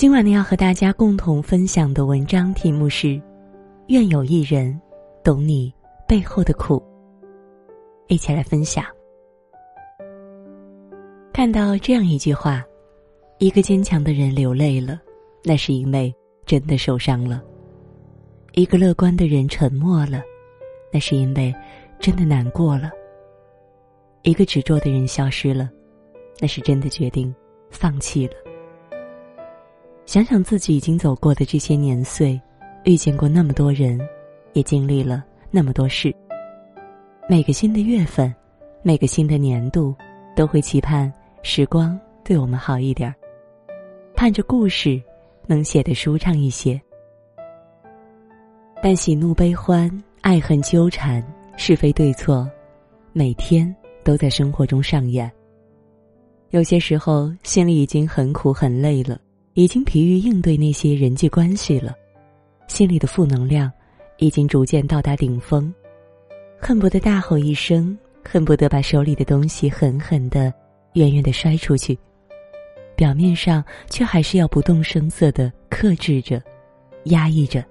今晚呢，要和大家共同分享的文章题目是：愿有一人懂你背后的苦。一起来分享。看到这样一句话：一个坚强的人流泪了，那是因为真的受伤了；一个乐观的人沉默了，那是因为真的难过了；一个执着的人消失了，那是真的决定放弃了。想想自己已经走过的这些年岁，遇见过那么多人，也经历了那么多事。每个新的月份，每个新的年度，都会期盼时光对我们好一点儿，盼着故事能写得舒畅一些。但喜怒悲欢、爱恨纠缠、是非对错，每天都在生活中上演。有些时候，心里已经很苦很累了。已经疲于应对那些人际关系了，心里的负能量已经逐渐到达顶峰，恨不得大吼一声，恨不得把手里的东西狠狠的、远远的摔出去。表面上却还是要不动声色的克制着、压抑着，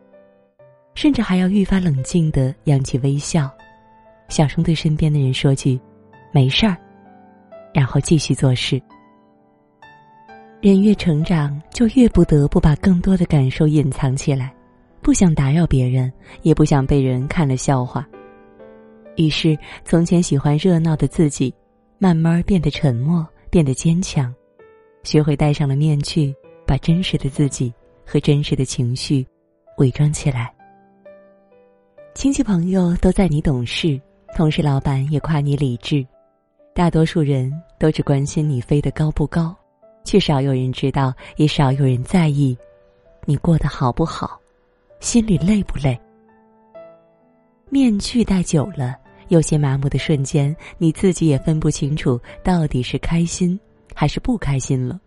甚至还要愈发冷静的扬起微笑，小声对身边的人说句“没事儿”，然后继续做事。人越成长，就越不得不把更多的感受隐藏起来，不想打扰别人，也不想被人看了笑话。于是，从前喜欢热闹的自己，慢慢变得沉默，变得坚强，学会戴上了面具，把真实的自己和真实的情绪伪装起来。亲戚朋友都在你懂事，同事老板也夸你理智，大多数人都只关心你飞得高不高。却少有人知道，也少有人在意，你过得好不好，心里累不累。面具戴久了，有些麻木的瞬间，你自己也分不清楚到底是开心还是不开心了。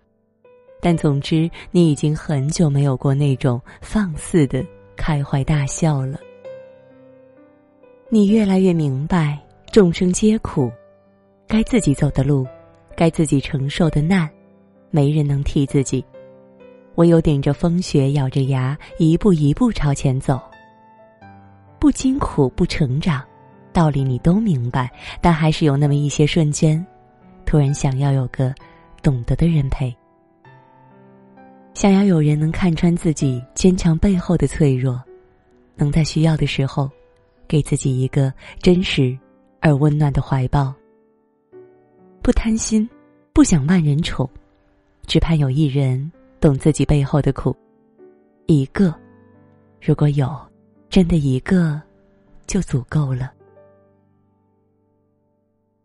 但总之，你已经很久没有过那种放肆的开怀大笑了。你越来越明白，众生皆苦，该自己走的路，该自己承受的难。没人能替自己，唯有顶着风雪，咬着牙，一步一步朝前走。不经苦不成长，道理你都明白，但还是有那么一些瞬间，突然想要有个懂得的人陪，想要有人能看穿自己坚强背后的脆弱，能在需要的时候，给自己一个真实而温暖的怀抱。不贪心，不想万人宠。只盼有一人懂自己背后的苦，一个，如果有，真的一个，就足够了。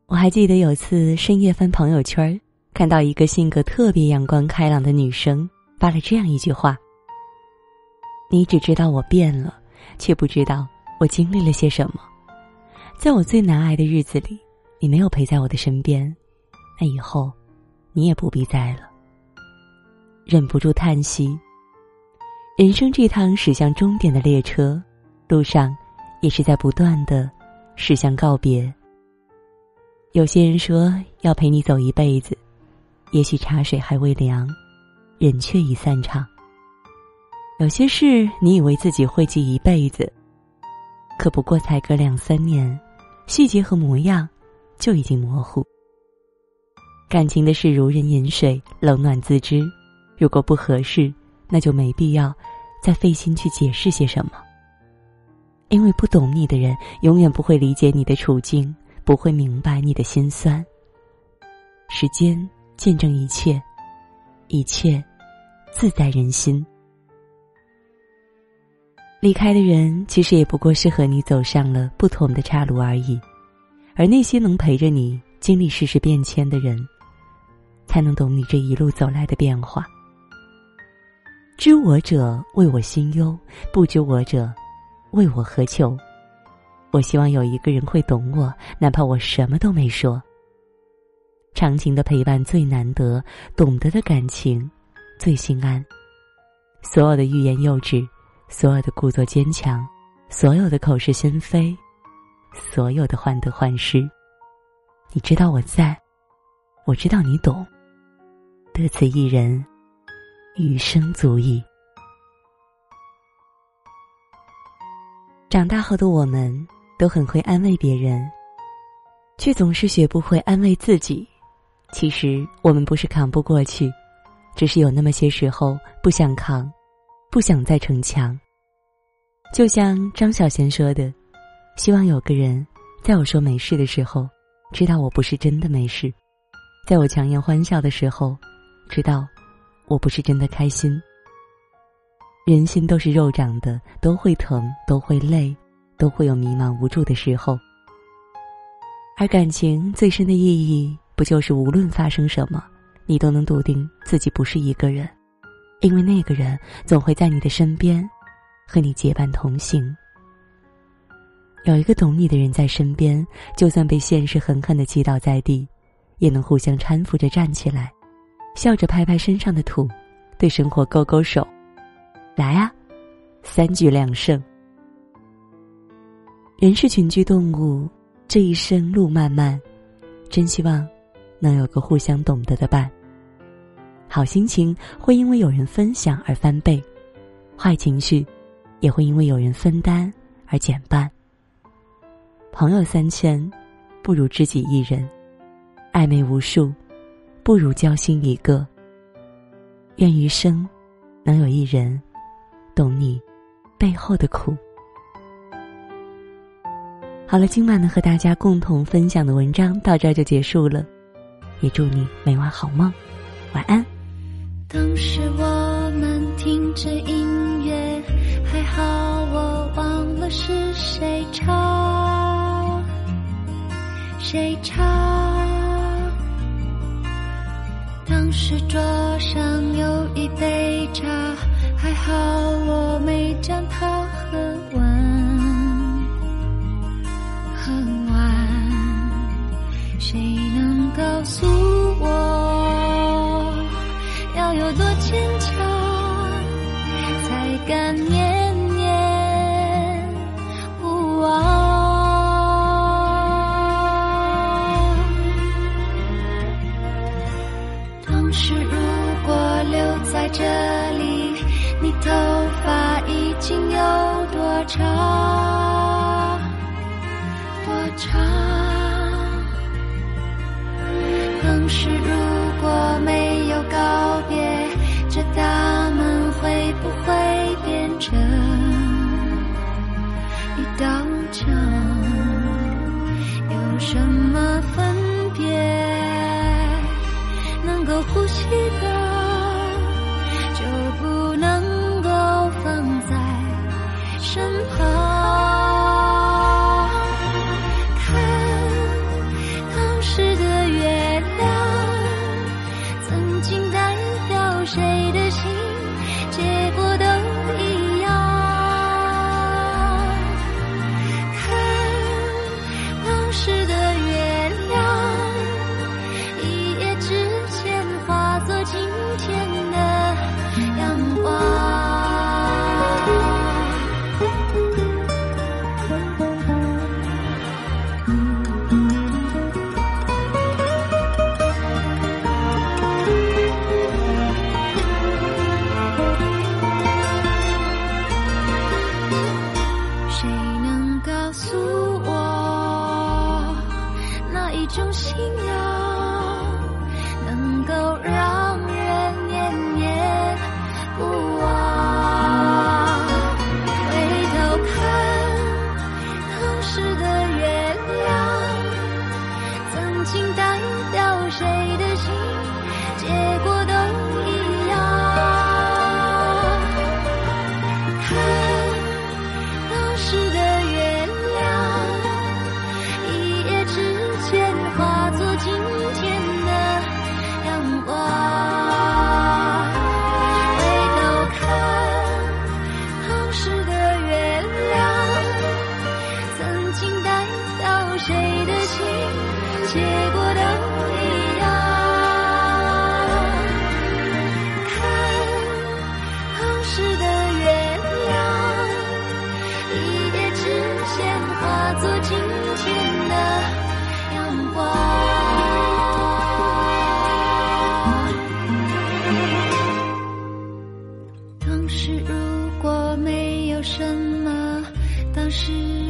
我还记得有次深夜翻朋友圈，看到一个性格特别阳光开朗的女生发了这样一句话：“你只知道我变了，却不知道我经历了些什么。在我最难挨的日子里，你没有陪在我的身边，那以后，你也不必在了。”忍不住叹息。人生这趟驶向终点的列车，路上也是在不断的驶向告别。有些人说要陪你走一辈子，也许茶水还未凉，人却已散场。有些事你以为自己会记一辈子，可不过才隔两三年，细节和模样就已经模糊。感情的事如人饮水，冷暖自知。如果不合适，那就没必要再费心去解释些什么。因为不懂你的人，永远不会理解你的处境，不会明白你的心酸。时间见证一切，一切自在人心。离开的人，其实也不过是和你走上了不同的岔路而已。而那些能陪着你经历世事变迁的人，才能懂你这一路走来的变化。知我者为我心忧，不知我者为我何求？我希望有一个人会懂我，哪怕我什么都没说。长情的陪伴最难得，懂得的感情最心安。所有的欲言又止，所有的故作坚强，所有的口是心非，所有的患得患失，你知道我在，我知道你懂，得此一人。余生足矣。长大后的我们都很会安慰别人，却总是学不会安慰自己。其实我们不是扛不过去，只是有那么些时候不想扛，不想再逞强。就像张小娴说的：“希望有个人，在我说没事的时候，知道我不是真的没事；在我强颜欢笑的时候，知道我不是真的开心。”人心都是肉长的，都会疼，都会累，都会有迷茫无助的时候。而感情最深的意义，不就是无论发生什么，你都能笃定自己不是一个人，因为那个人总会在你的身边，和你结伴同行。有一个懂你的人在身边，就算被现实狠狠的击倒在地，也能互相搀扶着站起来，笑着拍拍身上的土，对生活勾勾手。来啊，三局两胜。人是群居动物，这一生路漫漫，真希望能有个互相懂得的伴。好心情会因为有人分享而翻倍，坏情绪也会因为有人分担而减半。朋友三千，不如知己一人；暧昧无数，不如交心一个。愿余生能有一人。懂你背后的苦。好了，今晚呢和大家共同分享的文章到这儿就结束了，也祝你每晚好梦，晚安。当时我们听着音乐，还好我忘了是谁唱，谁唱。是桌上有一杯茶。还好我没将它喝完，喝完。谁能告诉我，要有多坚强，头发已经有多长？多长？当时如果没有告别，这道有什